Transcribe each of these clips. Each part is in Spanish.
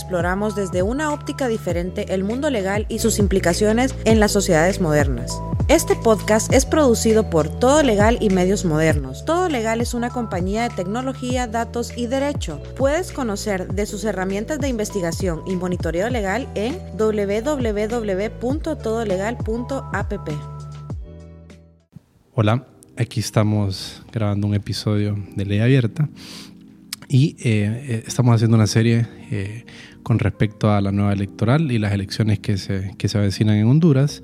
Exploramos desde una óptica diferente el mundo legal y sus implicaciones en las sociedades modernas. Este podcast es producido por Todo Legal y Medios Modernos. Todo Legal es una compañía de tecnología, datos y derecho. Puedes conocer de sus herramientas de investigación y monitoreo legal en www.todolegal.app. Hola, aquí estamos grabando un episodio de Ley Abierta y eh, eh, estamos haciendo una serie eh, con respecto a la nueva electoral y las elecciones que se, que se avecinan en Honduras.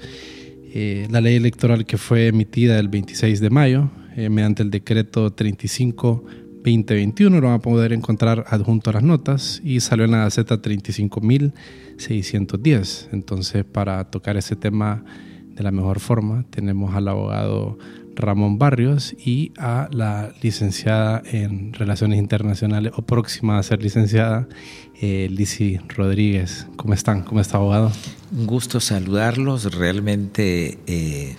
Eh, la ley electoral que fue emitida el 26 de mayo eh, mediante el decreto 35-2021, lo van a poder encontrar adjunto a las notas y salió en la Gaceta 35.610. Entonces, para tocar ese tema de la mejor forma, tenemos al abogado Ramón Barrios y a la licenciada en Relaciones Internacionales o próxima a ser licenciada, eh, Rodríguez. ¿Cómo están? ¿Cómo está, abogado? Un gusto saludarlos. Realmente eh,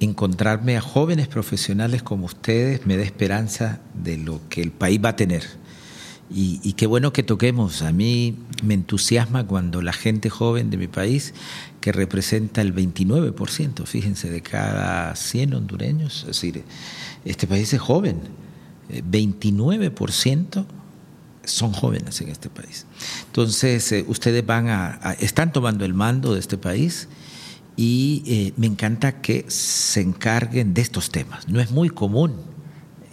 encontrarme a jóvenes profesionales como ustedes me da esperanza de lo que el país va a tener. Y, y, qué bueno que toquemos. A mí me entusiasma cuando la gente joven de mi país, que representa el 29%, fíjense, de cada 100 hondureños, es decir, este país es joven, 29% son jóvenes en este país. Entonces, eh, ustedes van a, están tomando el mando de este país y eh, me encanta que se encarguen de estos temas. No es muy común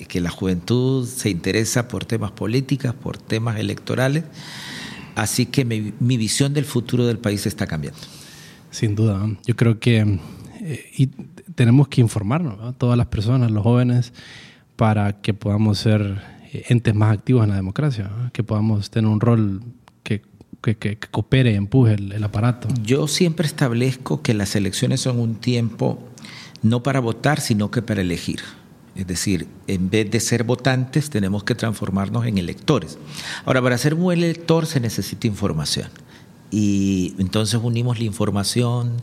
que la juventud se interesa por temas políticos, por temas electorales, así que mi visión del futuro del país está cambiando. Sin duda, yo creo que eh, y tenemos que informarnos, ¿no? todas las personas, los jóvenes, para que podamos ser entes más activos en la democracia, que podamos tener un rol que, que, que, que coopere y empuje el, el, aparato. Yo siempre establezco que las elecciones son un tiempo no para votar, sino que para elegir. Es decir, en vez de ser votantes, tenemos que transformarnos en electores. Ahora, para ser un buen elector se necesita información. Y entonces unimos la información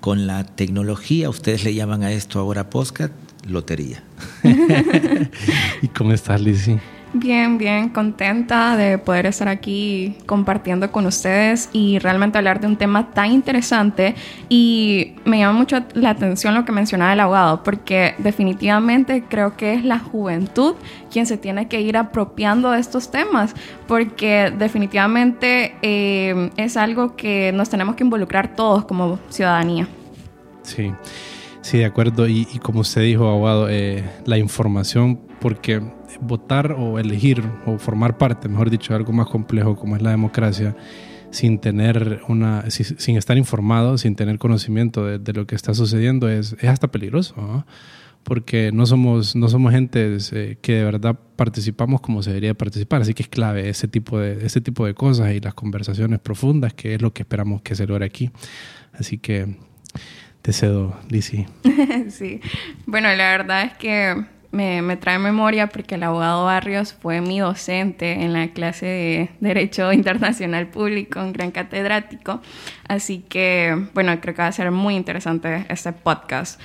con la tecnología. Ustedes le llaman a esto ahora podcast, lotería. ¿Y cómo estás, Lizzie? Bien, bien, contenta de poder estar aquí compartiendo con ustedes y realmente hablar de un tema tan interesante. Y me llama mucho la atención lo que mencionaba el abogado, porque definitivamente creo que es la juventud quien se tiene que ir apropiando de estos temas, porque definitivamente eh, es algo que nos tenemos que involucrar todos como ciudadanía. Sí, sí, de acuerdo. Y, como usted dijo, abogado, eh, la información, porque votar o elegir o formar parte, mejor dicho, de algo más complejo como es la democracia, sin tener una, sin estar informado, sin tener conocimiento de, de lo que está sucediendo, es, es hasta peligroso, ¿no? porque no somos, no somos gentes eh, que de verdad participamos como se debería participar, así que es clave ese tipo, de, ese tipo de cosas y las conversaciones profundas, que es lo que esperamos que se logre aquí. Así que te cedo, Lizzie. sí, bueno, la verdad es que me, trae memoria porque el abogado Barrios fue mi docente en la clase de Derecho Internacional Público, un gran catedrático. Así que, bueno, creo que va a ser muy interesante este podcast.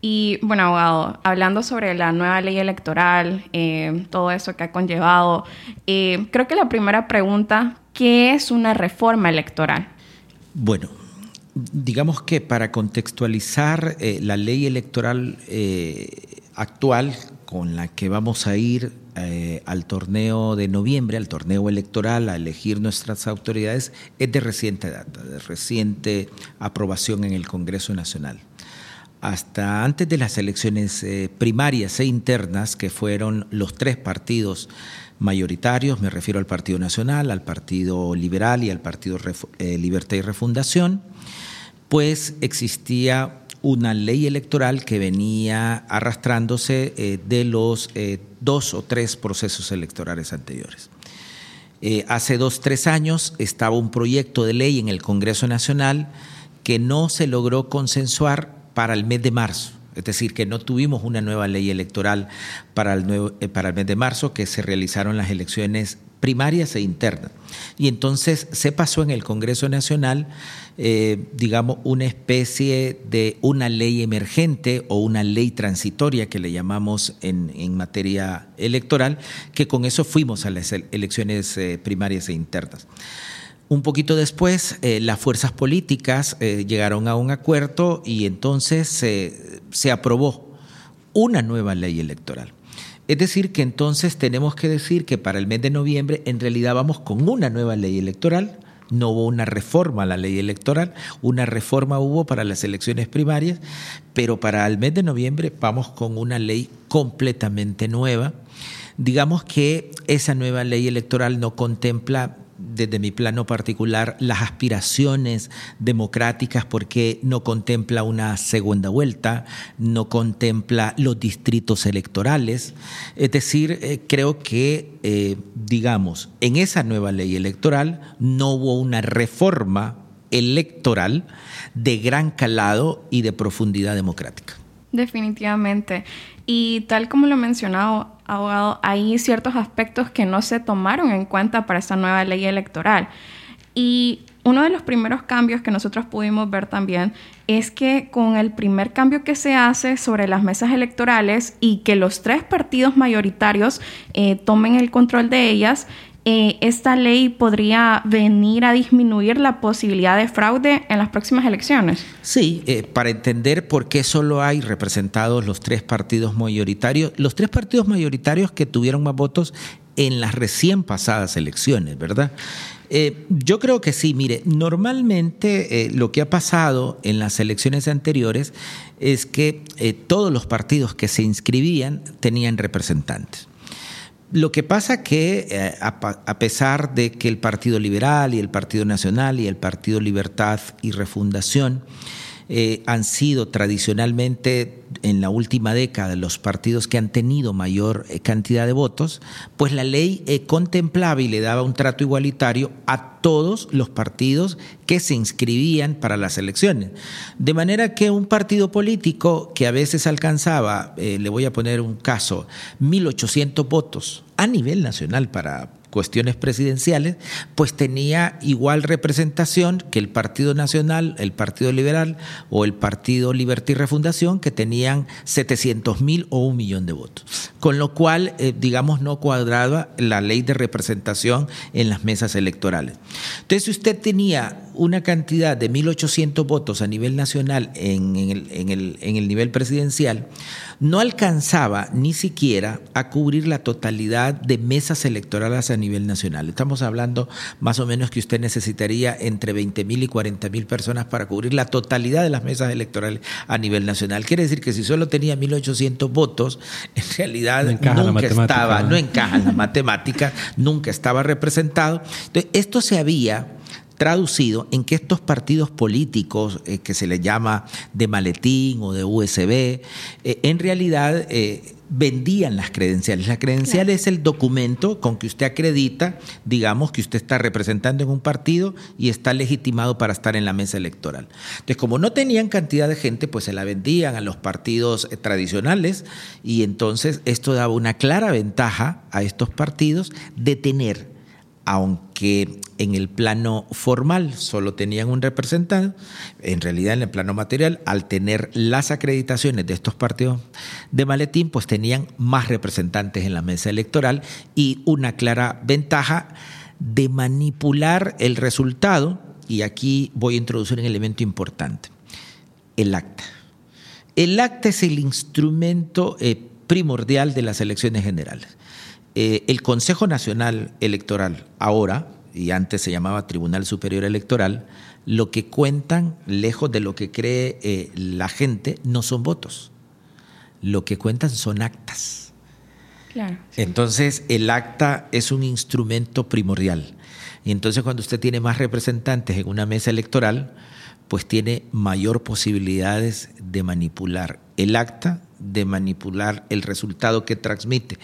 Y, bueno, abogado, hablando sobre la nueva ley electoral, eh, todo eso que ha conllevado, eh, creo que la primera pregunta, ¿qué es una reforma electoral? Bueno, digamos que para contextualizar eh, la ley electoral actual con la que vamos a ir eh, al torneo de noviembre, al torneo electoral, a elegir nuestras autoridades, es de reciente data, de reciente aprobación en el Congreso Nacional. Hasta antes de las elecciones eh, primarias e internas, que fueron los tres partidos mayoritarios, me refiero al Partido Nacional, al Partido Liberal y al Partido eh, Libertad y Refundación, pues existía una ley electoral que venía arrastrándose eh, de los eh, dos o tres procesos electorales anteriores. Eh, hace dos, tres años estaba un proyecto de ley en el Congreso Nacional que no se logró consensuar para el mes de marzo. Es decir, que no tuvimos una nueva ley electoral para el, para el mes de marzo, que se realizaron las elecciones primarias e internas. Y entonces se pasó en el Congreso Nacional, eh, digamos, una especie de una ley emergente o una ley transitoria que le llamamos en, en materia electoral, que con eso fuimos a las elecciones eh, primarias e internas. Un poquito después, eh, las fuerzas políticas llegaron a un acuerdo y entonces se aprobó una nueva ley electoral. Es decir, que entonces tenemos que decir que para el mes de noviembre en realidad vamos con una nueva ley electoral. No hubo una reforma a la ley electoral, una reforma hubo para las elecciones primarias, pero para el mes de noviembre vamos con una ley completamente nueva. Digamos que esa nueva ley electoral no contempla desde mi plano particular, las aspiraciones democráticas porque no contempla una segunda vuelta, no contempla los distritos electorales. Es decir, eh, creo que, eh, digamos, en esa nueva ley electoral no hubo una reforma electoral de gran calado y de profundidad democrática. Definitivamente. Y tal como lo mencionado, abogado, hay ciertos aspectos que no se tomaron en cuenta para esta nueva ley electoral. Y uno de los primeros cambios que nosotros pudimos ver también es que con el primer cambio que se hace sobre las mesas electorales y que los tres partidos mayoritarios eh, tomen el control de ellas, eh, esta ley podría venir a disminuir la posibilidad de fraude en las próximas elecciones? Sí, eh, para entender por qué solo hay representados los tres partidos mayoritarios, los tres partidos mayoritarios que tuvieron más votos en las recién pasadas elecciones, ¿verdad? Eh, yo creo que sí, mire, normalmente lo que ha pasado en las elecciones anteriores es que todos los partidos que se inscribían tenían representantes. Lo que pasa que eh, a, pesar de que el Partido Liberal y el Partido Nacional y el Partido Libertad y Refundación eh, han sido tradicionalmente en la última década los partidos que han tenido mayor eh, cantidad de votos, pues la ley contemplaba y le daba un trato igualitario a todos los partidos que se inscribían para las elecciones. De manera que un partido político que a veces alcanzaba, eh, le voy a poner un caso, 1.800 votos a nivel nacional para cuestiones presidenciales, pues tenía igual representación que el Partido Nacional, el Partido Liberal o el Partido Libertad y Refundación, que tenían 700 mil o un millón de votos. Con lo cual, eh, digamos, no cuadraba la ley de representación en las mesas electorales. Entonces, si usted tenía una cantidad de 1.800 votos a nivel nacional en, en el nivel presidencial, no alcanzaba ni siquiera a cubrir la totalidad de mesas electorales a nivel nacional. Estamos hablando más o menos que usted necesitaría entre 20.000 y 40.000 personas para cubrir la totalidad de las mesas electorales a nivel nacional. Quiere decir que si solo tenía 1.800 votos, en realidad nunca estaba, ¿no? encaja en la matemática, nunca estaba representado. Entonces, esto se había traducido en que estos partidos políticos eh, que se les llama de maletín o de USB, eh, en realidad eh, vendían las credenciales. La credencial es el documento con que usted acredita, digamos, que usted está representando en un partido y está legitimado para estar en la mesa electoral. Entonces, como no tenían cantidad de gente, pues se la vendían a los partidos tradicionales y entonces esto daba una clara ventaja a estos partidos de tener aunque en el plano formal solo tenían un representante, en realidad en el plano material, al tener las acreditaciones de estos partidos de maletín, pues tenían más representantes en la mesa electoral y una clara ventaja de manipular el resultado, y aquí voy a introducir un elemento importante, el acta. El acta es el instrumento eh, primordial de las elecciones generales. Eh, el Consejo Nacional Electoral, ahora, y antes se llamaba Tribunal Superior Electoral, lo que cuentan, lejos de lo que cree eh, la gente, no son votos. Lo que cuentan son actas. Entonces, el acta es un instrumento primordial. Y entonces, cuando usted tiene más representantes en una mesa electoral, pues tiene mayor posibilidades de manipular el acta de manipular el resultado que transmite,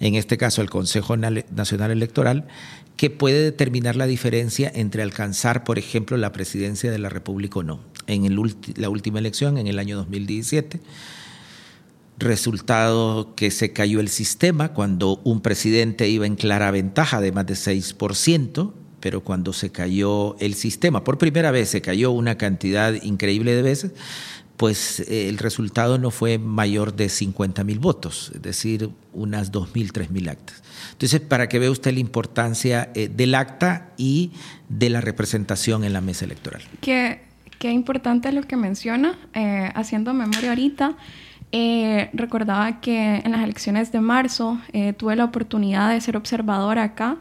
en este caso el Consejo Nacional Electoral, que puede determinar la diferencia entre alcanzar, por ejemplo, la presidencia de la República o no. En la última elección, en el año 2017, resultado que se cayó el sistema cuando un presidente iba en clara ventaja de más de 6%, pero cuando se cayó el sistema, por primera vez se cayó una cantidad increíble de veces, pues eh, el resultado no fue mayor de 50 mil votos, es decir, unas 2.000, 3.000 actas. Entonces, para que vea usted la importancia eh, del acta y de la representación en la mesa electoral. Qué, qué importante lo que menciona, eh, haciendo memoria ahorita. recordaba que en las elecciones de marzo tuve la oportunidad de ser observadora acá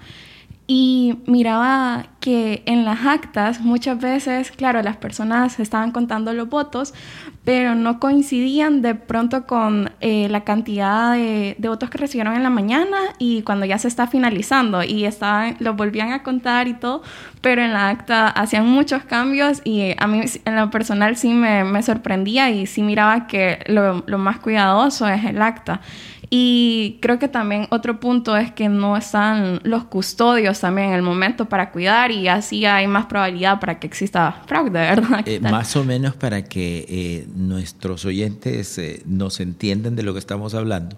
y miraba que en las actas muchas veces, claro, las personas estaban contando los votos, pero no coincidían de pronto con eh, la cantidad de, votos que recibieron en la mañana y cuando ya se está finalizando y estaban, los volvían a contar y todo, pero en la acta hacían muchos cambios y a mí en lo personal sí me, me sorprendía y sí miraba que lo, lo más cuidadoso es el acta. Y creo que también otro punto es que no están los custodios también en el momento para cuidar y así hay más probabilidad para que exista fraude, ¿verdad? Eh, más o menos para que eh, nuestros oyentes eh, nos entiendan de lo que estamos hablando.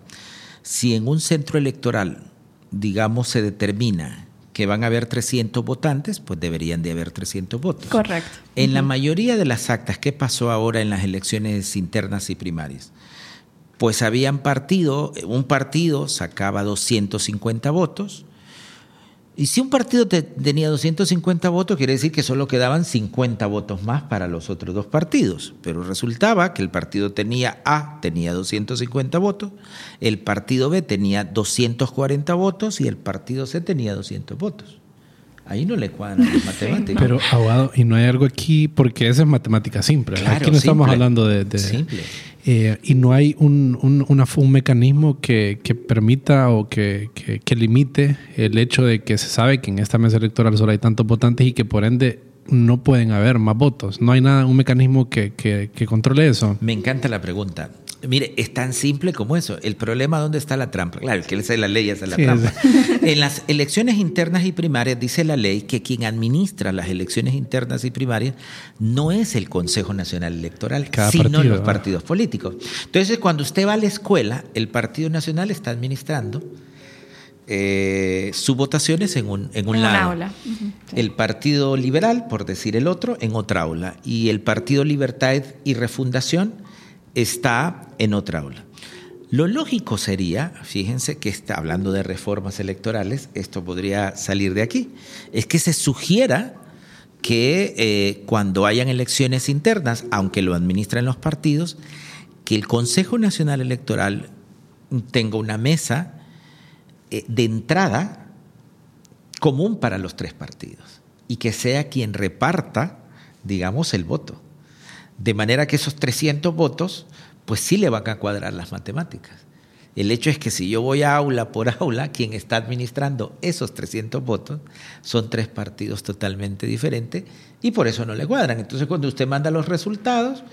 Si en un centro electoral, digamos, se determina que van a haber 300 votantes, pues deberían de haber 300 votos. Correcto. En la mayoría de las actas, ¿qué pasó ahora en las elecciones internas y primarias? Pues habían partido, un partido sacaba 250 votos, y si un partido tenía 250 votos, quiere decir que solo quedaban 50 votos más para los otros dos partidos. Pero resultaba que el partido tenía A tenía 250 votos, el partido B tenía 240 votos y el partido C tenía 200 votos. Ahí no le cuadran las matemáticas. Pero, abogado, y no hay algo aquí, porque esa es matemática simple. aquí no estamos hablando de, de, simple. Eh, y no hay un, un, un mecanismo que, que, permita o que, que, limite el hecho de que se sabe que en esta mesa electoral solo hay tantos votantes y que por ende no pueden haber más votos. No hay nada, un mecanismo que, controle eso. Me encanta la pregunta. Mire, es tan simple como eso. El problema, ¿dónde está la trampa? Claro, que es la ley, esa es la trampa. En las elecciones internas y primarias dice la ley que quien administra las elecciones internas y primarias no es el Consejo Nacional Electoral, sino los partidos políticos. Entonces, cuando usted va a la escuela, el Partido Nacional está administrando eh, sus votaciones en un, en un aula. El Partido Liberal, por decir el otro, en otra aula. Y el Partido Libertad y Refundación está en otra aula. Lo lógico sería, fíjense que está hablando de reformas electorales, esto podría salir de aquí, es que se sugiera que eh, cuando hayan elecciones internas, aunque lo administren los partidos, que el Consejo Nacional Electoral tenga una mesa eh, de entrada común para los tres partidos y que sea quien reparta, digamos, el voto. De manera que esos 300 votos, pues sí le van a cuadrar las matemáticas. El hecho es que si yo voy a aula por aula, quien está administrando esos 300 votos son tres partidos totalmente diferentes y por eso no le cuadran. Entonces cuando usted manda los resultados,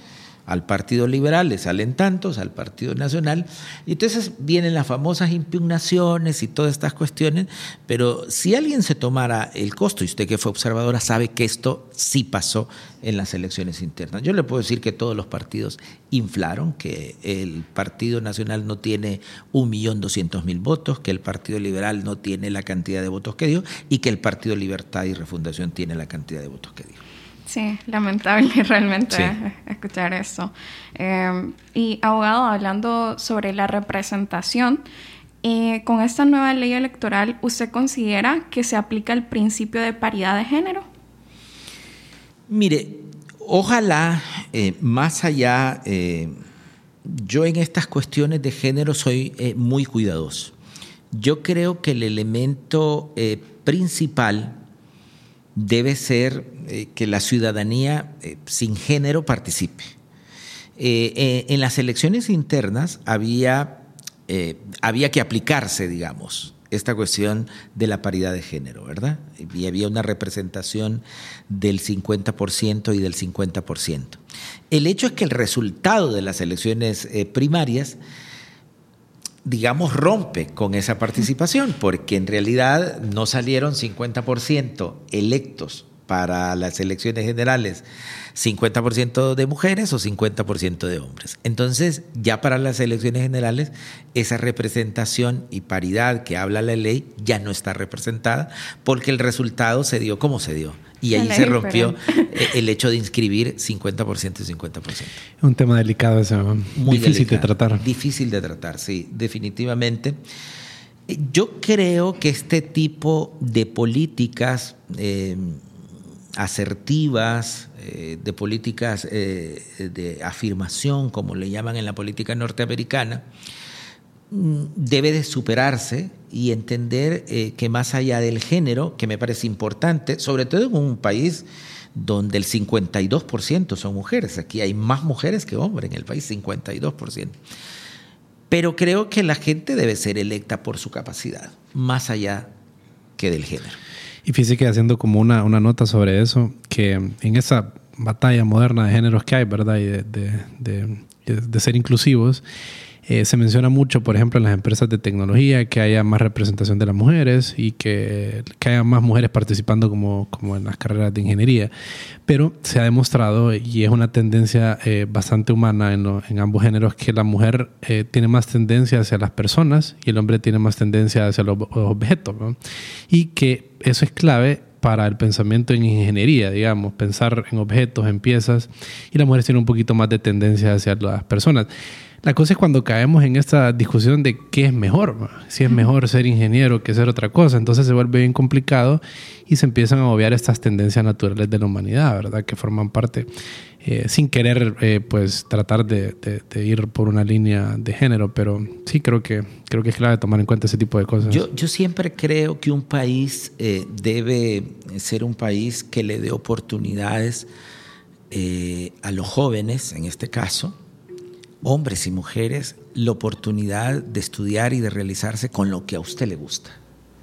al Partido Liberal le salen tantos, al Partido Nacional, y entonces vienen las famosas impugnaciones y todas estas cuestiones, pero si alguien se tomara el costo, y usted que fue observadora sabe que esto sí pasó en las elecciones internas. Yo le puedo decir que todos los partidos inflaron, que el Partido Nacional no tiene un millón doscientos mil votos, que el Partido Liberal no tiene la cantidad de votos que dio, y que el Partido Libertad y Refundación tiene la cantidad de votos que dio. Sí, lamentable realmente escuchar eso. Em, y abogado, hablando sobre la representación, eh, con esta nueva ley electoral, ¿usted considera que se aplica el principio de paridad de género? Mire, ojalá eh, más allá, eh, yo en estas cuestiones de género soy muy cuidadoso. Yo creo que el elemento principal debe ser eh, que la ciudadanía eh, sin género participe. Eh, en las elecciones internas había, había que aplicarse, digamos, esta cuestión de la paridad de género, ¿verdad? Y había una representación del 50% y del 50%. El hecho es que el resultado de las elecciones primarias digamos, rompe con esa participación, porque en realidad no salieron 50% electos para las elecciones generales 50% de mujeres o 50% de hombres. Entonces, ya para las elecciones generales, esa representación y paridad que habla la ley ya no está representada porque el resultado se dio como se dio. Y ahí se rompió e-, el hecho de inscribir 50% y 50%. Un tema delicado ese, Muy difícil de tratar. Difícil de tratar, sí, definitivamente. Yo creo que este tipo de políticas eh, asertivas, eh, de políticas eh, de afirmación, como le llaman en la política norteamericana, debe de superarse y entender eh, que más allá del género, que me parece importante, sobre todo en un país donde el 52% son mujeres, aquí hay más mujeres que hombres en el país, 52%. Pero creo que la gente debe ser electa por su capacidad, más allá que del género. Y fíjese que haciendo como una, una nota sobre eso, que en esa batalla moderna de géneros que hay, ¿verdad? Y de, de, ser inclusivos, eh, se menciona mucho, por ejemplo, en las empresas de tecnología, que haya más representación de las mujeres y que, que haya más mujeres participando como, como, en las carreras de ingeniería. Pero se ha demostrado, y es una tendencia eh, bastante humana en, ambos géneros, que la mujer eh, tiene más tendencia hacia las personas y el hombre tiene más tendencia hacia los, objetos. Y que eso es clave para el pensamiento en ingeniería, digamos, pensar en objetos, en piezas, y las mujeres tienen un poquito más de tendencia hacia las personas. La cosa es cuando caemos en esta discusión de qué es mejor, si es mejor ser ingeniero que ser otra cosa, entonces se vuelve bien complicado y se empiezan a obviar estas tendencias naturales de la humanidad, ¿verdad? Que forman parte, eh, sin querer, eh, pues tratar de, ir por una línea de género, pero sí creo que, creo que es clave tomar en cuenta ese tipo de cosas. Yo, yo siempre creo que un país eh, debe ser un país que le dé oportunidades a los jóvenes, en este caso, hombres y mujeres, la oportunidad de estudiar y de realizarse con lo que a usted le gusta.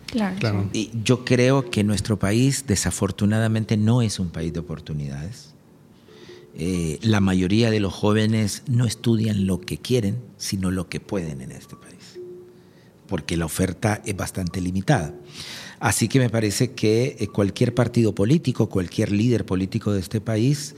Claro. Y yo creo que nuestro país, desafortunadamente, no es un país de oportunidades. Eh, la mayoría de los jóvenes no estudian lo que quieren, sino lo que pueden en este país, porque la oferta es bastante limitada. Así que me parece que eh, cualquier partido político, cualquier líder político de este país,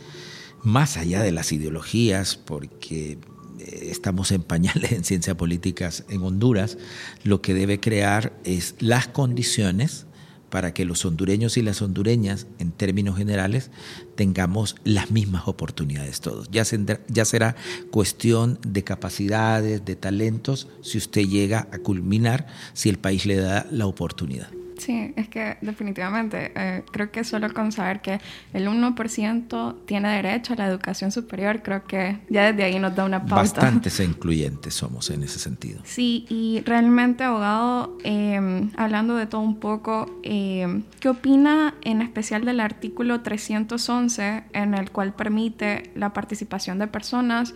más allá de las ideologías, porque estamos en pañales en ciencias políticas en Honduras, lo que debe crear es las condiciones para que los hondureños y las hondureñas, en términos generales, tengamos las mismas oportunidades todos. Ya, ya será cuestión de capacidades, de talentos, si usted llega a culminar, si el país le da la oportunidad. Sí, es que definitivamente eh, creo que solo con saber que el 1% tiene derecho a la educación superior, creo que ya desde ahí nos da una pauta. Bastantes incluyentes somos en ese sentido. Sí, y realmente, abogado, em, hablando de todo un poco, em, ¿qué opina en especial del artículo 311 en el cual permite la participación de personas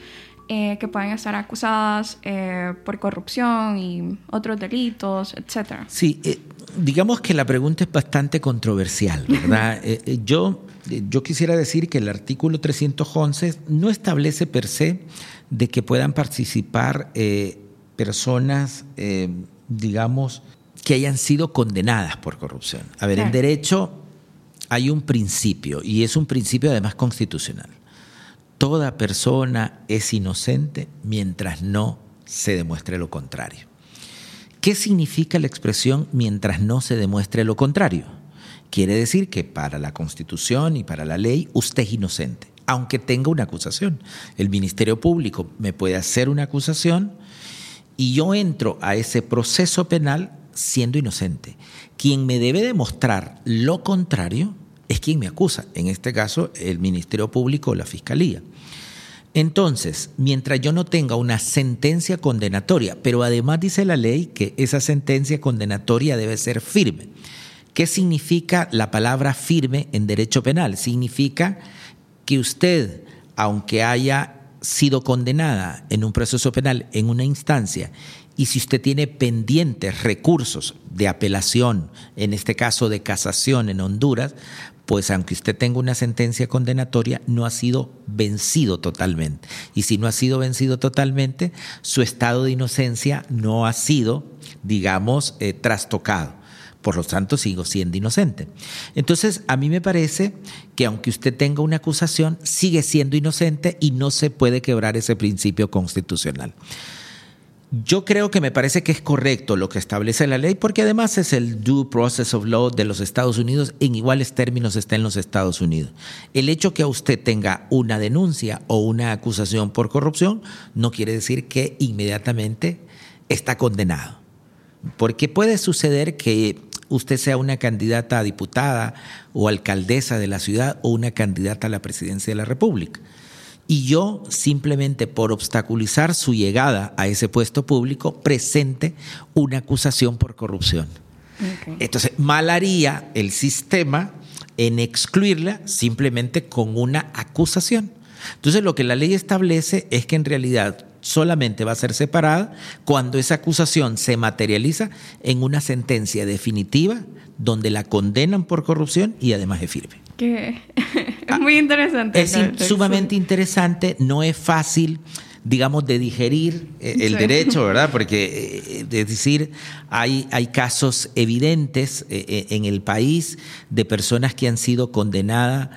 eh, que pueden estar acusadas eh, por corrupción y otros delitos, etcétera? Sí, digamos que la pregunta es bastante controversial, ¿verdad? Eh, eh, yo, eh, yo quisiera decir que el artículo 311 no establece per se de que puedan participar personas, digamos, que hayan sido condenadas por corrupción. A ver, en derecho hay un principio, y es un principio además constitucional. Toda persona es inocente mientras no se demuestre lo contrario. ¿Qué significa la expresión mientras no se demuestre lo contrario? Quiere decir que para la Constitución y para la ley usted es inocente, aunque tenga una acusación. El Ministerio Público me puede hacer una acusación y yo entro a ese proceso penal siendo inocente. Quien me debe demostrar lo contrario es quien me acusa, en este caso el Ministerio Público o la Fiscalía. Entonces, mientras yo no tenga una sentencia condenatoria, pero además dice la ley que esa sentencia condenatoria debe ser firme. ¿Qué significa la palabra firme en derecho penal? Significa que usted, aunque haya sido condenada en un proceso penal en una instancia y si usted tiene pendientes recursos de apelación, en este caso de casación en Honduras, pues aunque usted tenga una sentencia condenatoria, no ha sido vencido totalmente. Y si no ha sido vencido totalmente, su estado de inocencia no ha sido, digamos, eh, trastocado por lo tanto sigo siendo inocente. Entonces, a mí me parece que aunque usted tenga una acusación, sigue siendo inocente y no se puede quebrar ese principio constitucional. Yo creo que me parece que es correcto lo que establece la ley porque además es el due process of law de los Estados Unidos, en iguales términos está en los Estados Unidos. El hecho que usted tenga una denuncia o una acusación por corrupción no quiere decir que inmediatamente está condenado. Porque puede suceder que usted sea una candidata a diputada o alcaldesa de la ciudad o una candidata a la presidencia de la República y yo simplemente por obstaculizar su llegada a ese puesto público presente una acusación por corrupción. Entonces, mal haría el sistema en excluirla simplemente con una acusación. Entonces, lo que la ley establece es que en realidad solamente va a ser separada cuando esa acusación se materializa en una sentencia definitiva donde la condenan por corrupción y además es firme. Que es muy interesante. Es sumamente interesante, no es fácil digamos, de digerir eh, el derecho, ¿verdad? Porque, eh, es decir, hay, hay casos evidentes eh, en el país de personas que han sido condenadas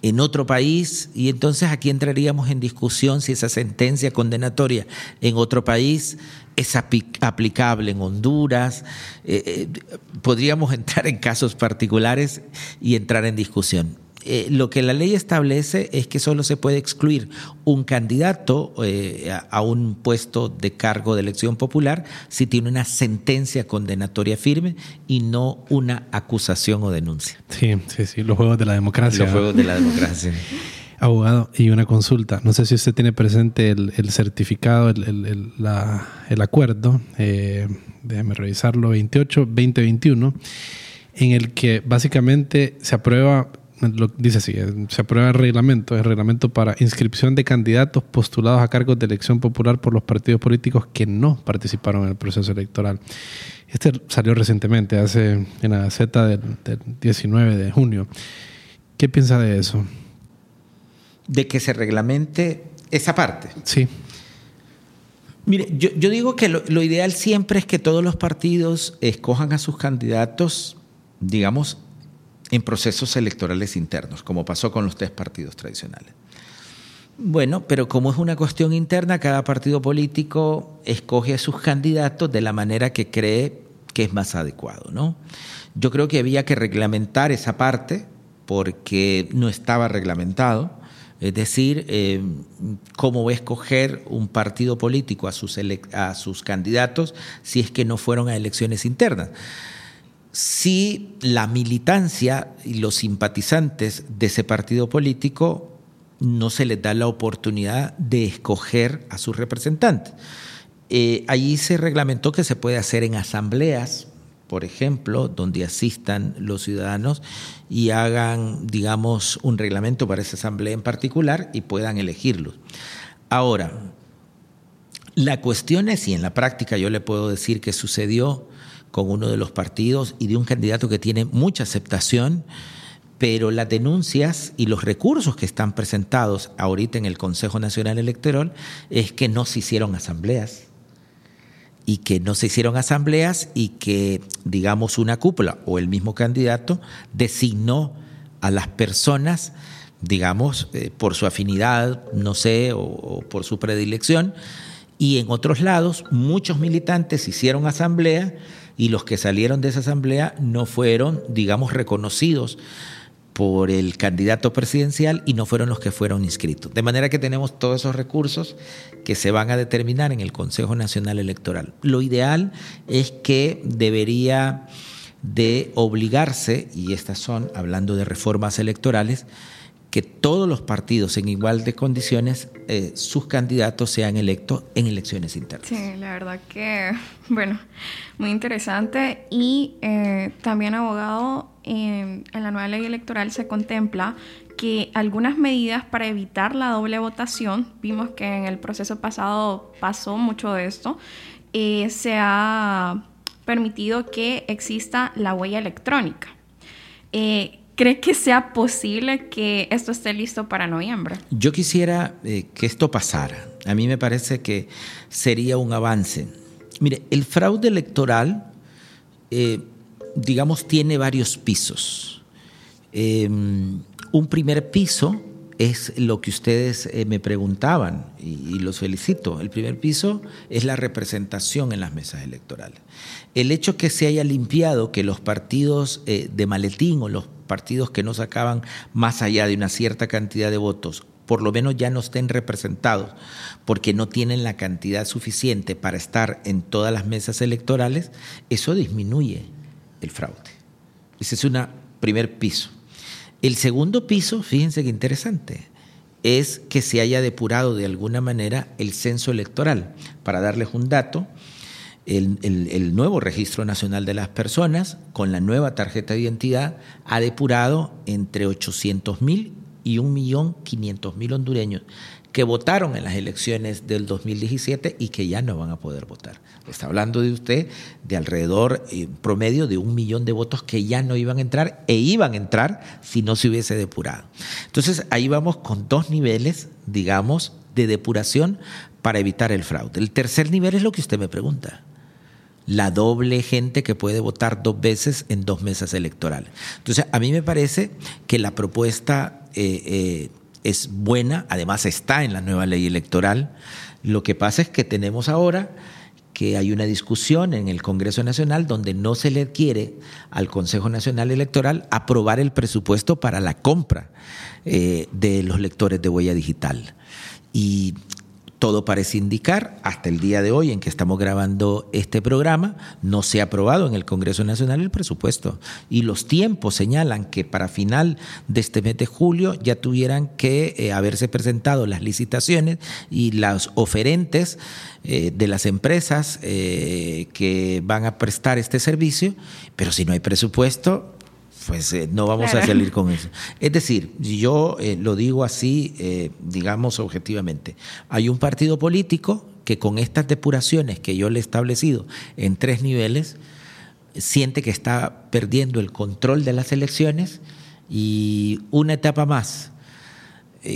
en otro país y entonces aquí entraríamos en discusión si esa sentencia condenatoria en otro país es aplicable en Honduras. Eh, eh, podríamos entrar en casos particulares y entrar en discusión. Eh, lo que la ley establece es que solo se puede excluir un candidato eh, a un puesto de cargo de elección popular si tiene una sentencia condenatoria firme y no una acusación o denuncia. Sí, sí, sí, los juegos de la democracia. Los juegos de la democracia. Abogado, y una consulta. No sé si usted tiene presente el, certificado, el, acuerdo, eh, déjeme revisarlo, 28-2021, en el que básicamente se aprueba dice así, eh, se aprueba el reglamento, el reglamento para inscripción de candidatos postulados a cargos de elección popular por los partidos políticos que no participaron en el proceso electoral. Este salió recientemente, hace en la Z del, 19 de junio. ¿Qué piensa de eso? De que se reglamente esa parte. Sí. Mire, yo, digo que lo ideal siempre es que todos los partidos escojan a sus candidatos, digamos, en procesos electorales internos, como pasó con los tres partidos tradicionales. Bueno, pero como es una cuestión interna, cada partido político escoge a sus candidatos de la manera que cree que es más adecuado, ¿no? Yo creo que había que reglamentar esa parte porque no estaba reglamentado, es decir, eh, cómo va a escoger un partido político a sus, a sus candidatos si es que no fueron a elecciones internas si la militancia y los simpatizantes de ese partido político no se les da la oportunidad de escoger a sus representantes. Eh, allí se reglamentó que se puede hacer en asambleas, por ejemplo, donde asistan los ciudadanos y hagan, digamos, un reglamento para esa asamblea en particular y puedan elegirlos. Ahora, la cuestión es si en la práctica yo le puedo decir que sucedió con uno de los partidos y de un candidato que tiene mucha aceptación, pero las denuncias y los recursos que están presentados ahorita en el Consejo Nacional Electoral es que no se hicieron asambleas y que no se hicieron asambleas y que, digamos, una cúpula o el mismo candidato designó a las personas, digamos, eh, por su afinidad, no sé, o por su predilección, y en otros lados muchos militantes hicieron asamblea y los que salieron de esa asamblea no fueron, digamos, reconocidos por el candidato presidencial y no fueron los que fueron inscritos. De manera que tenemos todos esos recursos que se van a determinar en el Consejo Nacional Electoral. Lo ideal es que debería de obligarse, y estas son, hablando de reformas electorales, que todos los partidos en igual de condiciones, eh, sus candidatos sean electos en elecciones internas. Sí, la verdad que, bueno, muy interesante. Y eh, también, abogado, en la nueva ley electoral se contempla que algunas medidas para evitar la doble votación, vimos que en el proceso pasado pasó mucho de esto, eh, se ha permitido que exista la huella electrónica. ¿Cree que sea posible que esto esté listo para noviembre? Yo quisiera eh, que esto pasara. A mí me parece que sería un avance. Mire, el fraude electoral, eh, digamos, tiene varios pisos. Em, un primer piso es lo que ustedes eh, me preguntaban y, los felicito. El primer piso es la representación en las mesas electorales. El hecho que se haya limpiado que los partidos de maletín o los partidos que no sacaban más allá de una cierta cantidad de votos por lo menos ya no estén representados porque no tienen la cantidad suficiente para estar en todas las mesas electorales, eso disminuye el fraude. Ese es un primer piso. El segundo piso, fíjense qué interesante, es que se haya depurado de alguna manera el censo electoral. Para darles un dato, el, nuevo Registro Nacional de las Personas, con la nueva tarjeta de identidad, ha depurado entre 800 mil y 1.500.000 hondureños que votaron en las elecciones del 2017 y que ya no van a poder votar. Está hablando de usted de alrededor eh, promedio de un millón de votos que ya no iban a entrar e iban a entrar si no se hubiese depurado. Entonces ahí vamos con dos niveles, digamos, de depuración para evitar el fraude. El tercer nivel es lo que usted me pregunta la doble gente que puede votar dos veces en dos mesas electorales. Entonces, a mí me parece que la propuesta eh, eh, es buena, además está en la nueva ley electoral. Lo que pasa es que tenemos ahora que hay una discusión en el Congreso Nacional donde no se le quiere al Consejo Nacional Electoral aprobar el presupuesto para la compra eh, de los lectores de huella digital. Y todo parece indicar, hasta el día de hoy en que estamos grabando este programa, no se ha aprobado en el Congreso Nacional el presupuesto. Y los tiempos señalan que para final de este mes de julio ya tuvieran que eh, haberse presentado las licitaciones y las oferentes eh, de las empresas eh, que van a prestar este servicio. Pero si no hay presupuesto, pues eh, no vamos a salir con eso. Es decir, yo eh, lo digo así, eh, digamos objetivamente, hay un partido político que con estas depuraciones que yo le he establecido en tres niveles, siente que está perdiendo el control de las elecciones y una etapa más,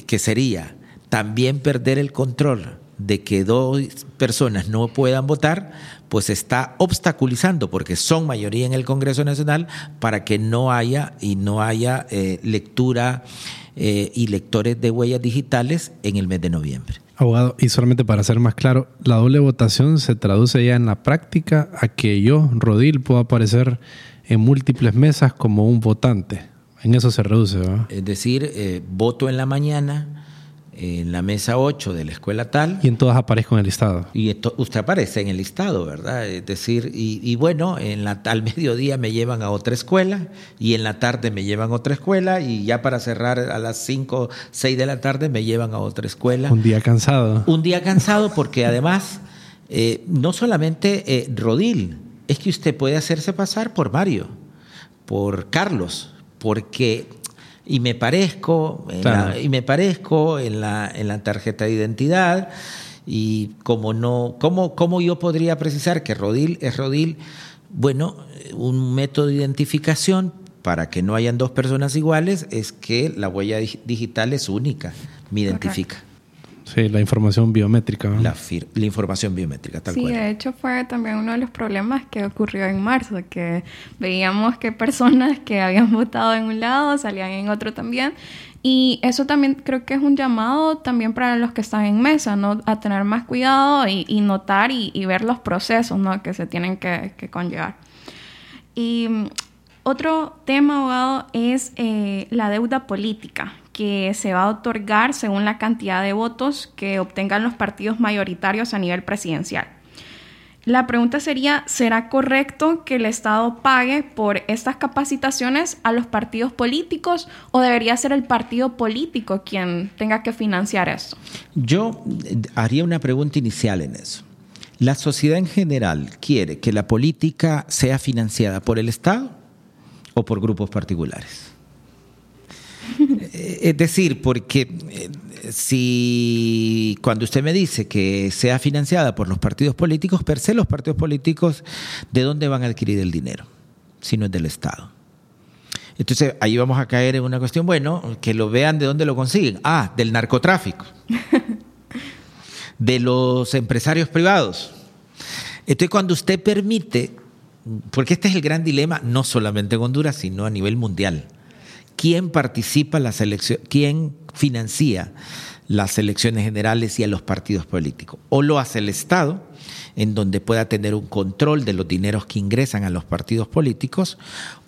que sería también perder el control de que dos personas no puedan votar, pues está obstaculizando, porque son mayoría en el Congreso Nacional, para que no haya y no haya eh, lectura eh, y lectores de huellas digitales en el mes de noviembre. Abogado, y solamente para ser más claro, la doble votación se traduce ya en la práctica a que yo, Rodil, pueda aparecer en múltiples mesas como un votante. En eso se reduce, ¿verdad? Es decir, eh, voto en la mañana, en la mesa 8 de la escuela tal. Y en todas aparezco en el listado. Y usted aparece en el listado, ¿verdad? Es decir, y, bueno, en la, al mediodía me llevan a otra escuela y en la tarde me llevan a otra escuela y ya para cerrar a las 5, 6 de la tarde me llevan a otra escuela. Un día cansado. Un día cansado porque además, eh, no solamente eh, Rodil, es que usted puede hacerse pasar por Mario, por Carlos, porque y me parezco, en la, y me parezco en la, en la tarjeta de identidad. Y como no, ¿cómo, ¿cómo yo podría precisar que Rodil es Rodil? Bueno, un método de identificación para que no hayan dos personas iguales es que la huella digital es única, me identifica. Sí, la información biométrica. La, información biométrica, tal cual. Sí, de hecho fue también uno de los problemas que ocurrió en marzo, que veíamos que personas que habían votado en un lado salían en otro también. Y eso también creo que es un llamado también para los que están en mesa, ¿no? A tener más cuidado y, notar y, ver los procesos, ¿no? Que se tienen que, que conllevar. Y mm, otro tema, abogado, es eh, la deuda política que se va a otorgar según la cantidad de votos que obtengan los partidos mayoritarios a nivel presidencial. La pregunta sería, ¿será correcto que el Estado pague por estas capacitaciones a los partidos políticos o debería ser el partido político quien tenga que financiar eso? Yo eh, haría una pregunta inicial en eso. ¿La sociedad en general quiere que la política sea financiada por el Estado o por grupos particulares? Eh, es decir, porque eh, si cuando usted me dice que sea financiada por los partidos políticos, per se los partidos políticos, ¿de dónde van a adquirir el dinero? Si no es del Estado. Entonces ahí vamos a caer en una cuestión, bueno, que lo vean de dónde lo consiguen. Ah, del narcotráfico. de los empresarios privados. Entonces cuando usted permite porque este es el gran dilema, no solamente en Honduras, sino a nivel mundial. ¿Quién participa en las elecciones? ¿Quién financia las elecciones generales y a los partidos políticos? O lo hace el Estado, en donde pueda tener un control de los dineros que ingresan a los partidos políticos,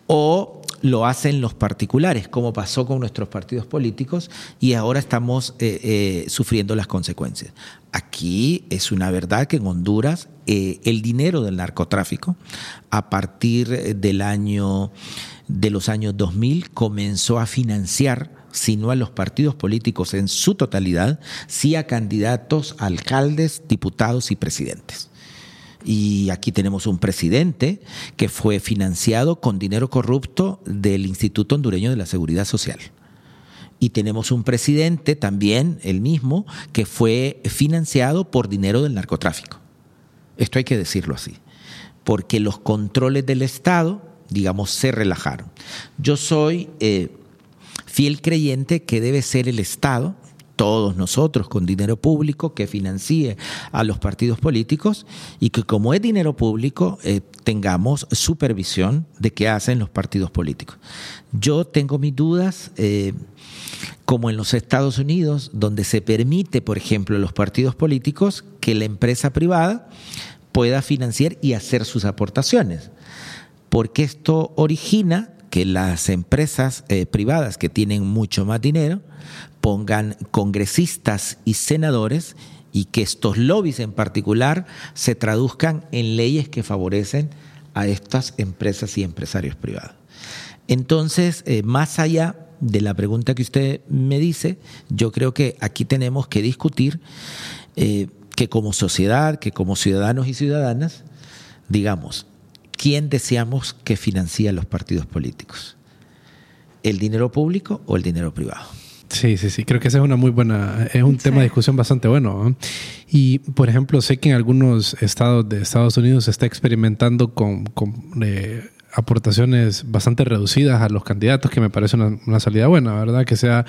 o lo hacen los particulares, como pasó con nuestros partidos políticos, y ahora estamos eh, eh, sufriendo las consecuencias. Aquí es una verdad que en Honduras eh, el dinero del narcotráfico, a partir del año de los años 2000, comenzó a financiar sino a los partidos políticos en su totalidad, sí a candidatos, alcaldes, diputados y presidentes. Y aquí tenemos un presidente que fue financiado con dinero corrupto del Instituto Hondureño de la Seguridad Social. Y tenemos un presidente también, el mismo, que fue financiado por dinero del narcotráfico. Esto hay que decirlo así. Porque los controles del Estado, digamos, se relajaron. Yo soy eh, fiel creyente que debe ser el Estado todos nosotros con dinero público que financie a los partidos políticos y que como es dinero público eh, tengamos supervisión de qué hacen los partidos políticos. Yo tengo mis dudas, eh, como en los Estados Unidos, donde se permite, por ejemplo, a los partidos políticos que la empresa privada pueda financiar y hacer sus aportaciones, porque esto origina que las empresas eh, privadas que tienen mucho más dinero pongan congresistas y senadores y que estos lobbies en particular se traduzcan en leyes que favorecen a estas empresas y empresarios privados. Entonces, eh, más allá de la pregunta que usted me dice, yo creo que aquí tenemos que discutir eh, que como sociedad, que como ciudadanos y ciudadanas, digamos, ¿quién deseamos que financie los partidos políticos? ¿El dinero público o el dinero privado? Sí, sí, sí. Creo que esa es una muy buena, es un tema de discusión bastante bueno. Y, por ejemplo, sé que en algunos estados de Estados Unidos se está experimentando con, eh, aportaciones bastante reducidas a los candidatos, que me parece una, salida buena, ¿verdad? Que sea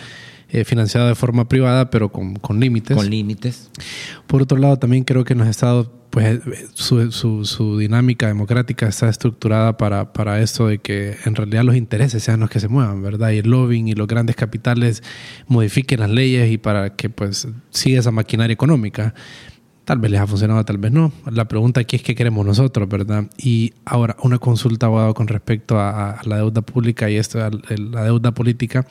eh, financiada de forma privada, pero con, con límites. Con límites. Por otro lado, también creo que en los estados pues su, su, su, dinámica democrática está estructurada para, para esto de que en realidad los intereses sean los que se muevan, ¿verdad? Y el lobbying y los grandes capitales modifiquen las leyes y para que pues siga esa maquinaria económica. Tal vez les ha funcionado, tal vez no. La pregunta aquí es qué queremos nosotros, ¿verdad? Y ahora, una consulta, abogado, con respecto a, la deuda pública y esto, a la deuda política.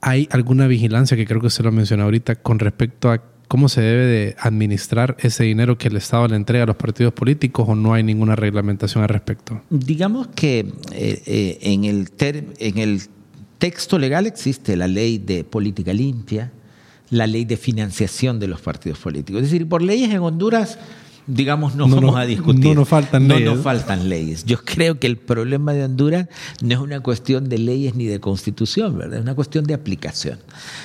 ¿Hay alguna vigilancia, que creo que usted lo mencionó ahorita, con respecto a cómo se debe de administrar ese dinero que el Estado le entrega a los partidos políticos o no hay ninguna reglamentación al respecto? Digamos que eh, eh, en, el en el texto legal existe la ley de política limpia, la ley de financiación de los partidos políticos. Es decir, por leyes en Honduras digamos, no, vamos a discutir. No nos faltan leyes. No nos faltan leyes. Yo creo que el problema de Honduras no es una cuestión de leyes ni de constitución, ¿verdad? Es una cuestión de aplicación.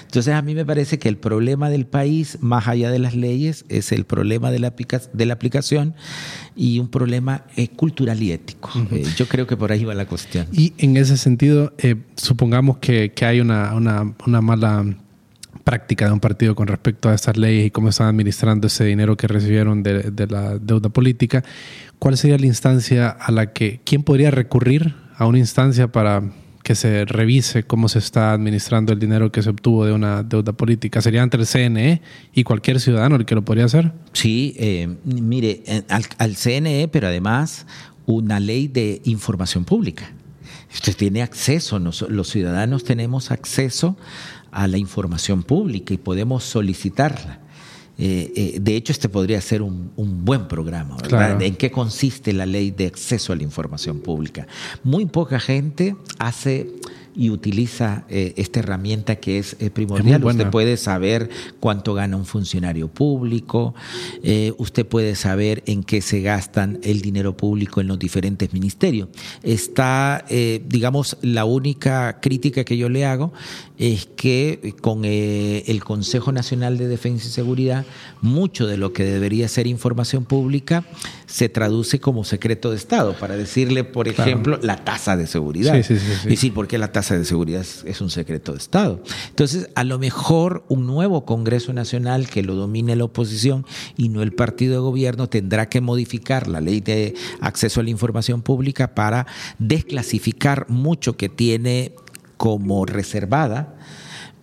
Entonces, a mí me parece que el problema del país, más allá de las leyes, es el problema de la, de la aplicación y un problema eh, cultural y ético. Eh, yo creo que por ahí va la cuestión. Y en ese sentido, eh, supongamos que, que hay una, una, una mala práctica de un partido con respecto a estas leyes y cómo están administrando ese dinero que recibieron de, la deuda política, ¿cuál sería la instancia a la que, quién podría recurrir a una instancia para que se revise cómo se está administrando el dinero que se obtuvo de una deuda política? ¿Sería entre el CNE y cualquier ciudadano el que lo podría hacer? Sí, eh, mire, al, CNE, pero además una ley de información pública. Usted tiene acceso, los ciudadanos tenemos acceso a la información pública y podemos solicitarla. Eh, eh, de hecho, este podría ser un, buen programa. ¿verdad? ¿En qué consiste la ley de acceso a la información pública? Muy poca gente hace y utiliza eh, esta herramienta que es eh, primordial. usted puede saber cuánto gana un funcionario público, eh, usted puede saber en qué se gastan el dinero público en los diferentes ministerios. Está, digamos, la única crítica que yo le hago es que con el Consejo Nacional de Defensa y Seguridad, mucho de lo que debería ser información pública se traduce como secreto de Estado, para decirle, por ejemplo, la tasa de seguridad. Sí, sí, sí, sí. Es decir, porque la tasa tasa de seguridad es, un secreto de Estado. Entonces, a lo mejor un nuevo Congreso Nacional que lo domine la oposición y no el partido de gobierno tendrá que modificar la ley de acceso a la información pública para desclasificar mucho que tiene como reservada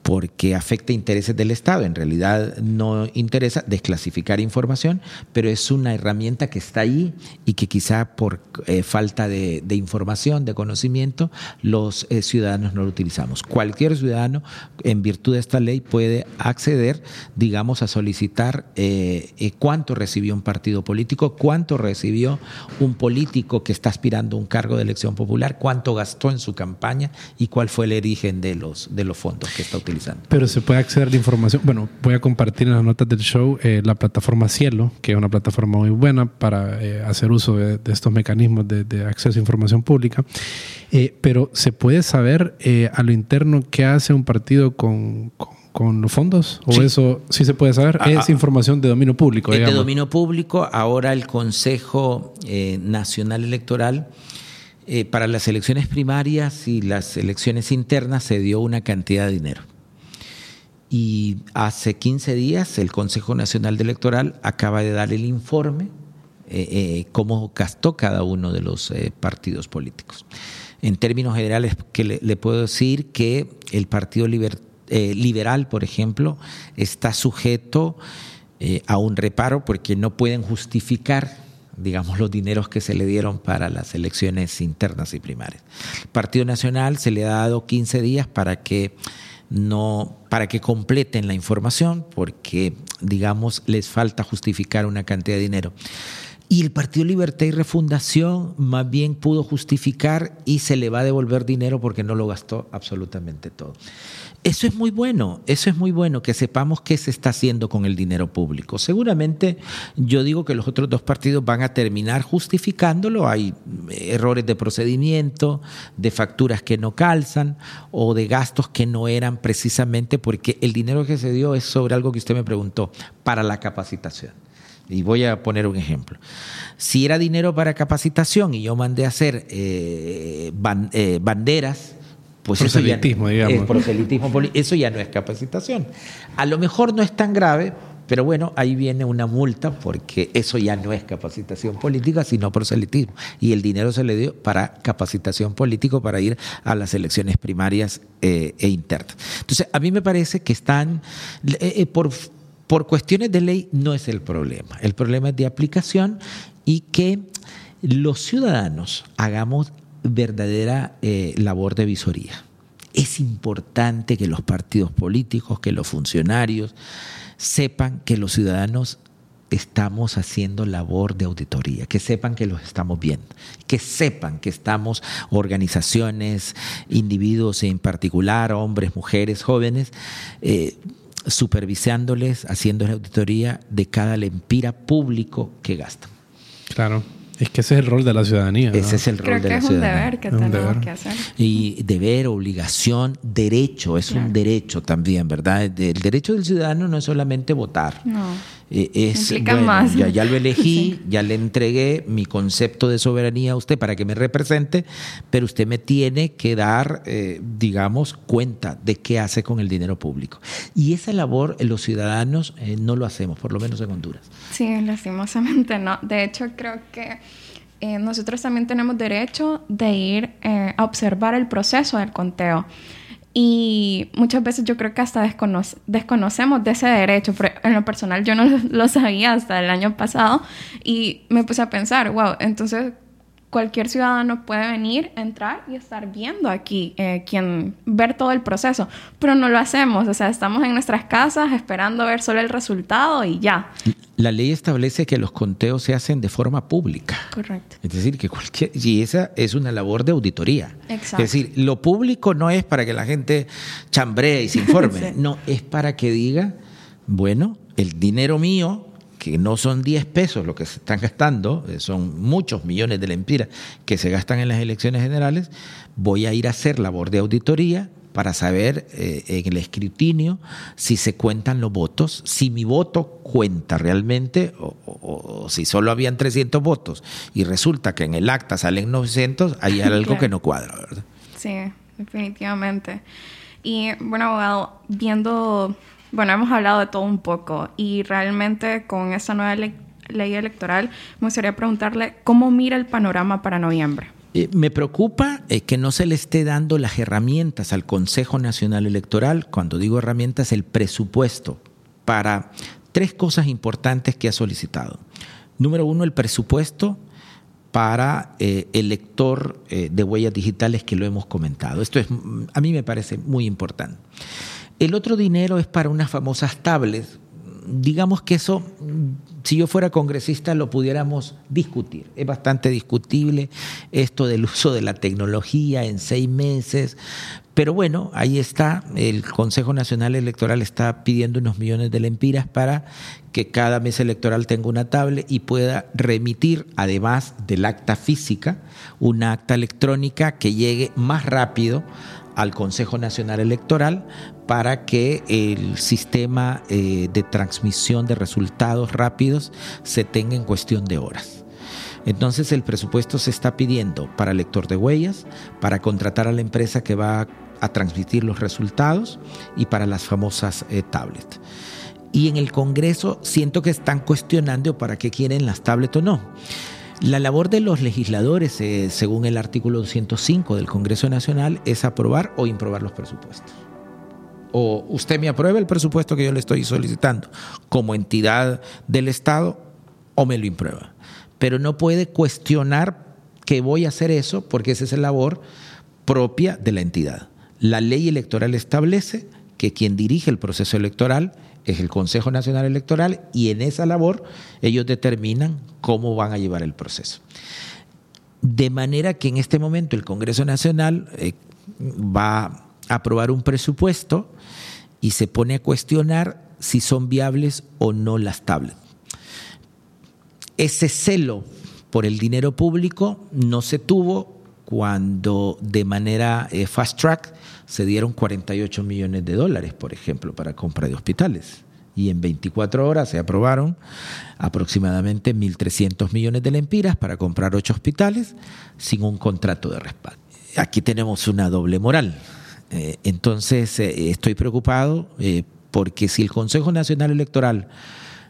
porque afecta intereses del Estado. En realidad no interesa desclasificar información, pero es una herramienta que está ahí y que quizá por eh, falta de, información, de conocimiento, los eh, ciudadanos no lo utilizamos. Cualquier ciudadano, en virtud de esta ley, puede acceder, digamos, a solicitar eh, cuánto recibió un partido político, cuánto recibió un político que está aspirando a un cargo de elección popular, cuánto gastó en su campaña y cuál fue el origen de los, de los fondos que está utilizando. Pero se puede acceder a la información. Bueno, voy a compartir en las notas del show eh, la plataforma Cielo, que es una plataforma muy buena para eh, hacer uso de, estos mecanismos de, acceso a información pública. Eh, pero se puede saber a lo interno qué hace un partido con, los fondos? ¿O eso sí se puede saber? Ah, es ah. información de dominio público. Es de dominio público. Ahora el Consejo Nacional Electoral para las elecciones primarias y las elecciones internas se dio una cantidad de dinero. Y hace 15 días el Consejo Nacional Electoral acaba de dar el informe eh, eh, cómo gastó cada uno de los eh, partidos políticos. En términos generales, que le, puedo decir que el Partido Liberal, por ejemplo, está sujeto a un reparo porque no pueden justificar digamos, los dineros que se le dieron para las elecciones internas y primarias. El Partido Nacional se le ha dado 15 días para que no para que completen la información porque digamos les falta justificar una cantidad de dinero. Y el Partido Libertad y Refundación más bien pudo justificar y se le va a devolver dinero porque no lo gastó absolutamente todo. Eso es muy bueno, eso es muy bueno que sepamos qué se está haciendo con el dinero público. Seguramente yo digo que los otros dos partidos van a terminar justificándolo. Hay errores de procedimiento, de facturas que no calzan o de gastos que no eran precisamente porque el dinero que se dio es sobre algo que usted me preguntó, para la capacitación. Y voy a poner un ejemplo. Si era dinero para capacitación y yo mandé a hacer eh, eh, banderas, pues proselitismo, eso ya, digamos. Es proselitismo, eso ya no es capacitación. A lo mejor no es tan grave, pero bueno, ahí viene una multa porque eso ya no es capacitación política, sino proselitismo. Y el dinero se le dio para capacitación política para ir a las elecciones primarias eh, e internas. Entonces, a mí me parece que están, eh, eh, por, por cuestiones de ley, no es el problema. El problema es de aplicación y que los ciudadanos hagamos verdadera eh, labor de visoría. Es importante que los partidos políticos, que los funcionarios sepan que los ciudadanos estamos haciendo labor de auditoría, que sepan que los estamos viendo, que sepan que estamos organizaciones, individuos en particular, hombres, mujeres, jóvenes, eh, supervisándoles, haciendo la auditoría de cada lempira público que gastan. Claro. Es que ese es el rol de la ciudadanía. Ese es el rol de la ciudadanía. Es un deber que tenemos que hacer. Y deber, obligación, derecho, es un derecho también, ¿verdad? El derecho del ciudadano no es solamente votar. No. Eh, es, más. Ya, ya, lo elegí, ya le entregué mi concepto de soberanía a usted para que me represente, pero usted me tiene que dar, eh, digamos, cuenta de qué hace con el dinero público. Y esa labor los ciudadanos eh, no lo hacemos, por lo menos en Honduras. Sí, lastimosamente no. De hecho, creo que nosotros también tenemos derecho de ir a observar el proceso del conteo. Y muchas veces yo creo que hasta desconocemos de ese derecho. En lo personal yo no lo sabía hasta el año pasado y me puse a pensar, wow, entonces cualquier ciudadano puede venir, entrar y estar viendo aquí, eh, quien, ver todo el proceso, pero no lo hacemos, o sea, estamos en nuestras casas esperando ver solo el resultado y ya. La ley establece que los conteos se hacen de forma pública. Correcto. Es decir, que cualquier, y esa es una labor de auditoría. Exacto. Es decir, lo público no es para que la gente chambree y se informe, no, es para que diga, bueno, el dinero mío que no son 10 pesos lo que se están gastando, eh, son muchos millones de lempiras que se gastan en las elecciones generales, voy a ir a hacer labor de auditoría para saber eh, en el escrutinio si se cuentan los votos, si mi voto cuenta realmente o, si solo habían 300 votos y resulta que en el acta salen 900, hay algo que no cuadra, ¿verdad? Sí, definitivamente. Y bueno, abogado, viendo, bueno, hemos hablado de todo un poco y realmente con esta nueva ley electoral me gustaría preguntarle cómo mira el panorama para noviembre. Eh, me preocupa eh, que no se le esté dando las herramientas al Consejo Nacional Electoral, cuando digo herramientas, el presupuesto, para tres cosas importantes que ha solicitado. Número uno, el presupuesto para eh, el lector de huellas digitales que lo hemos comentado. Esto es, a mí me parece muy importante. El otro dinero es para unas famosas tablets. Digamos que eso si yo fuera congresista lo pudiéramos discutir. Es bastante discutible esto del uso de la tecnología en seis meses. Pero bueno, ahí está. El Consejo Nacional Electoral está pidiendo unos millones de lempiras para que cada mes electoral tenga una tablet y pueda remitir, además del acta física, una acta electrónica que llegue más rápido al Consejo Nacional Electoral para que el sistema eh, de transmisión de resultados rápidos se tenga en cuestión de horas. Entonces el presupuesto se está pidiendo para lector de huellas, para contratar a la empresa que va a transmitir los resultados y para las famosas eh, tablets. Y en el Congreso siento que están cuestionando para qué quieren las tablets o no. La labor de los legisladores, eh, según el artículo 205 del Congreso Nacional, es aprobar o improbar los presupuestos. O usted me aprueba el presupuesto que yo le estoy solicitando como entidad del Estado o me lo imprueba. Pero no puede cuestionar que voy a hacer eso porque esa es la labor propia de la entidad. La ley electoral establece que quien dirige el proceso electoral es el Consejo Nacional Electoral y en esa labor ellos determinan cómo van a llevar el proceso. De manera que en este momento el Congreso Nacional eh, va a aprobar un presupuesto y se pone a cuestionar si son viables o no las tablets. Ese celo por el dinero público no se tuvo cuando de manera eh, fast track se dieron 48 millones de dólares, por ejemplo, para compra de hospitales. Y en 24 horas se aprobaron aproximadamente 1.300 millones de lempiras para comprar ocho hospitales sin un contrato de respaldo. Aquí tenemos una doble moral. Eh, entonces, eh, estoy preocupado eh, porque si el Consejo Nacional Electoral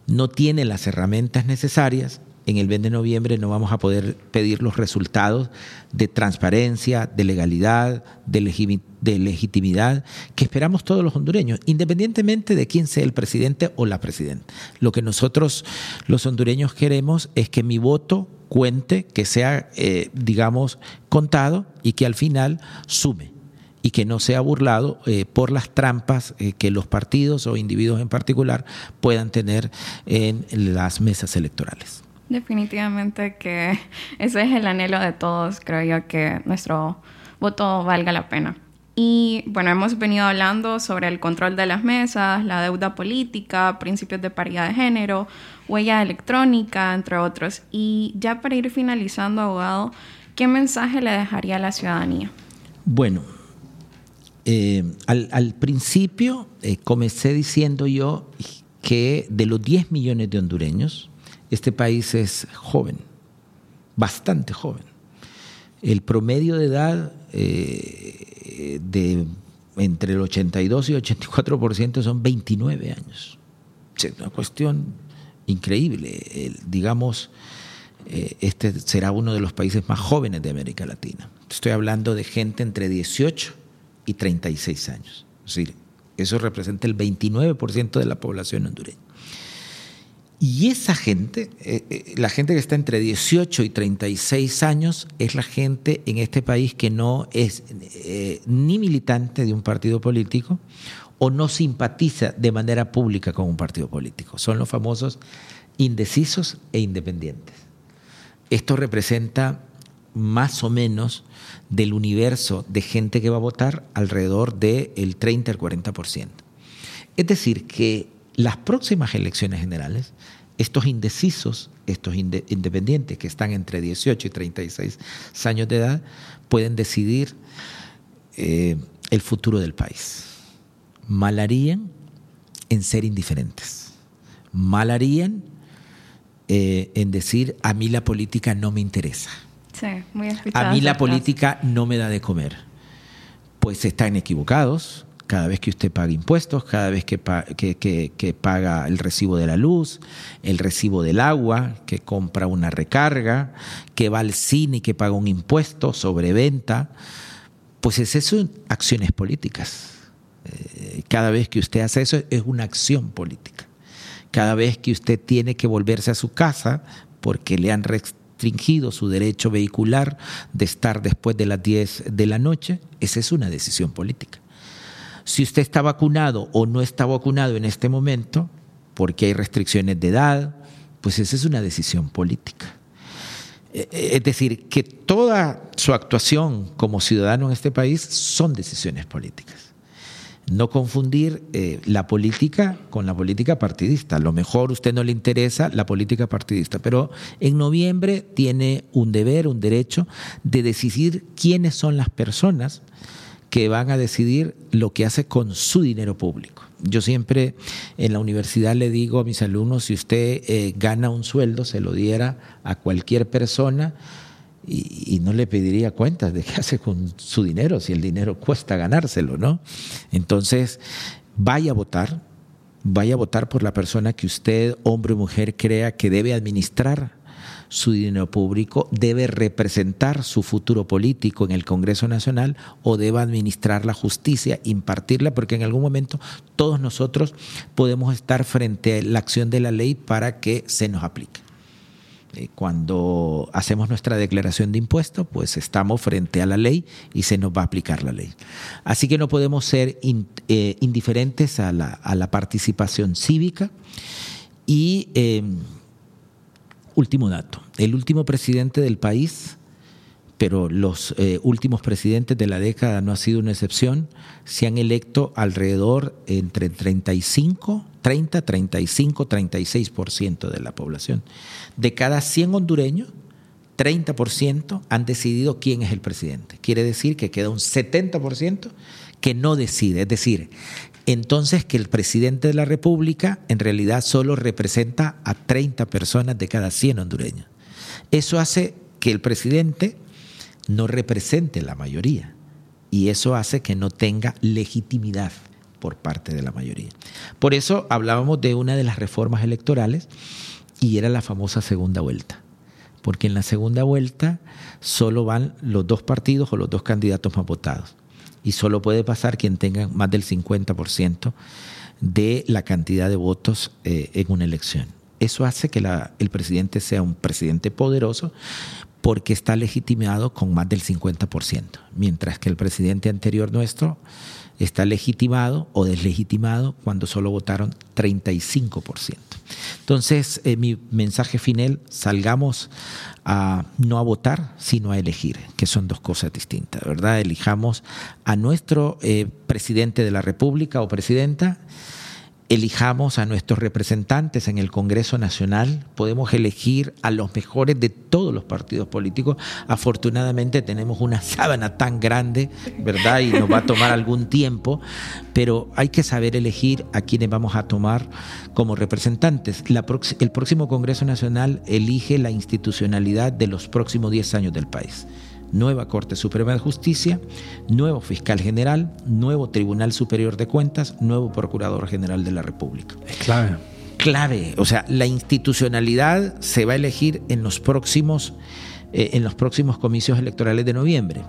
no tiene las herramientas necesarias, en el 20 de noviembre no vamos a poder pedir los resultados de transparencia, de legalidad, de, legitimidad que esperamos todos los hondureños, independientemente de quién sea el presidente o la presidenta. Lo que nosotros los hondureños queremos es que mi voto cuente, que sea, eh, digamos, contado y que al final sume y que no sea burlado eh, por las trampas eh, que los partidos o individuos en particular puedan tener en las mesas electorales. Definitivamente que ese es el anhelo de todos, creo yo, que nuestro voto valga la pena. Y bueno, hemos venido hablando sobre el control de las mesas, la deuda política, principios de paridad de género, huella electrónica, entre otros. Y ya para ir finalizando, abogado, ¿qué mensaje le dejaría a la ciudadanía? Bueno, eh, al, principio eh, comencé diciendo yo que de los 10 millones de hondureños, este país es joven, bastante joven. El promedio de edad eh, de entre el 82 y 84% son 29 años. Es una cuestión increíble. digamos, este será uno de los países más jóvenes de América Latina. Estoy hablando de gente entre 18 y 36 años. Es decir, eso representa el 29% de la población hondureña. Y esa gente, eh, eh, la gente que está entre 18 y 36 años, es la gente en este país que no es eh, ni militante de un partido político o no simpatiza de manera pública con un partido político. Son los famosos indecisos e independientes. Esto representa más o menos del universo de gente que va a votar alrededor del 30 al 40%. Es decir, que las próximas elecciones generales, estos indecisos, estos independientes que están entre 18 y 36 años de edad, pueden decidir eh, el futuro del país. Mal harían en ser indiferentes. Mal harían eh, en decir, a mí la política no me interesa. Sí, muy A mí la política no me da de comer pues están equivocados. Cada vez que usted paga impuestos, cada vez que, que, paga el recibo de la luz, el recibo del agua, que compra una recarga, que va al cine y que paga un impuesto sobre venta, pues es eso acciones políticas. Eh, cada vez que usted hace eso es una acción política. Cada vez que usted tiene que volverse a su casa porque le han restringido su derecho vehicular de estar después de las 10 de la noche, esa es una decisión política. Si usted está vacunado o no está vacunado en este momento, porque hay restricciones de edad, pues esa es una decisión política. Eh, eh, es decir, que toda su actuación como ciudadano en este país son decisiones políticas no confundir eh, la política con la política partidista. A lo mejor a usted no le interesa la política partidista, pero en noviembre tiene un deber, un derecho de decidir quiénes son las personas que van a decidir lo que hace con su dinero público. Yo siempre en la universidad le digo a mis alumnos, si usted eh, gana un sueldo, se lo diera a cualquier persona, y, no le pediría cuentas de qué hace con su dinero, si el dinero cuesta ganárselo, ¿no? Entonces, vaya a votar, vaya a votar por la persona que usted, hombre o mujer, crea que debe administrar su dinero público, debe representar su futuro político en el Congreso Nacional o debe administrar la justicia, impartirla, porque en algún momento todos nosotros podemos estar frente a la acción de la ley para que se nos aplique. Eh, cuando hacemos nuestra declaración de impuestos, pues estamos frente a la ley y se nos va a aplicar la ley. Así que no podemos ser eh, indiferentes a la, participación cívica. Y em, último dato, el último presidente del país pero los eh, últimos presidentes de la década no ha sido una excepción, se han electo alrededor entre 35, 30, 35, 36% de la población. De cada 100 hondureños, 30% han decidido quién es el presidente. Quiere decir que queda un 70% que no decide. Es decir, entonces que el presidente de la República en realidad solo representa a 30 personas de cada 100 hondureños. Eso hace que el presidente no represente la mayoría y eso hace que no tenga legitimidad por parte de la mayoría. Por eso hablábamos de una de las reformas electorales y era la famosa segunda vuelta, porque en la segunda vuelta solo van los dos partidos o los dos candidatos más votados y solo puede pasar quien tenga más del 50% de la cantidad de votos eh, en una elección. Eso hace que el presidente sea un presidente poderoso, porque está legitimado con más del 50%, mientras que el presidente anterior nuestro está legitimado o deslegitimado cuando solo votaron 35%. Entonces, eh, mi mensaje final, salgamos a no a votar, sino a elegir, que son dos cosas distintas, ¿verdad? Elijamos a nuestro eh, presidente de la República o presidenta elijamos a nuestros representantes en el Congreso Nacional, podemos elegir a los mejores de todos los partidos políticos. Afortunadamente tenemos una sábana tan grande, ¿verdad? Y nos va a tomar algún tiempo, pero hay que saber elegir a quienes vamos a tomar como representantes. el próximo Congreso Nacional elige la institucionalidad de los próximos 10 años del país nueva Corte Suprema de Justicia, nuevo fiscal general, nuevo Tribunal Superior de Cuentas, nuevo Procurador General de la República. Es clave. Clave, o sea, la institucionalidad se va a elegir en los próximos, eh, en los próximos comicios electorales de noviembre.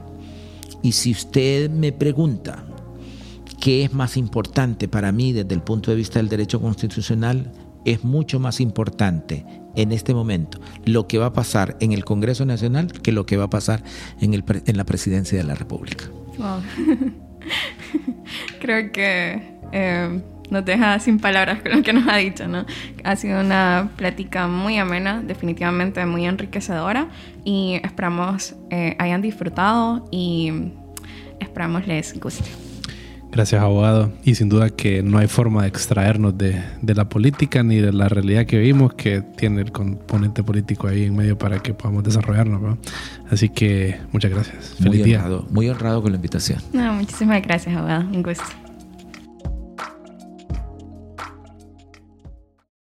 Y si usted me pregunta qué es más importante para mí desde el punto de vista del derecho constitucional, es mucho más importante en este momento lo que va a pasar en el Congreso Nacional que lo que va a pasar en, el, en la presidencia de la República. Creo que eh, nos deja sin palabras con lo que nos ha dicho, ¿no? Ha sido una plática muy amena, definitivamente muy enriquecedora y esperamos eh, hayan disfrutado y esperamos les guste. Gracias, abogado. Y sin duda que no hay forma de extraernos de, la política ni de la realidad que vivimos, que tiene el componente político ahí en medio para que podamos desarrollarnos. Así que muchas gracias. Feliz muy día. Honrado, muy honrado con la invitación. No, muchísimas gracias, abogado. Un gusto.